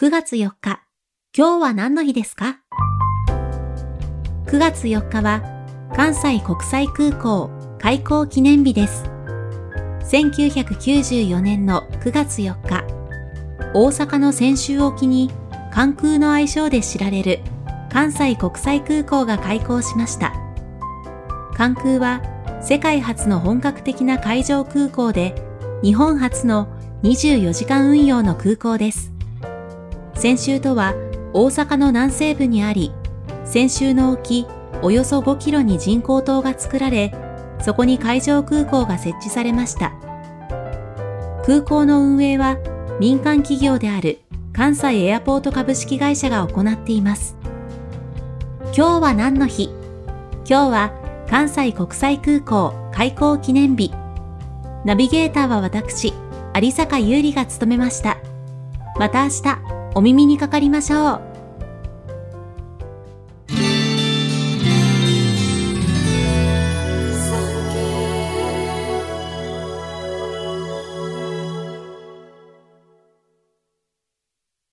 9月4日、今日は何の日ですか ?9 月4日は関西国際空港開港記念日です。1994年の9月4日、大阪の泉州沖に関空の愛称で知られる関西国際空港が開港しました。関空は世界初の本格的な海上空港で日本初の24時間運用の空港です。泉州とは大阪の南西部にあり、泉州の沖およそ5キロに人工島が作られ、そこに海上空港が設置されました。空港の運営は民間企業である関西エアポート株式会社が行っています。今日は何の日？今日は関西国際空港開港記念日。ナビゲーターは私、有坂優里が務めました。また明日、お耳にかかりましょう。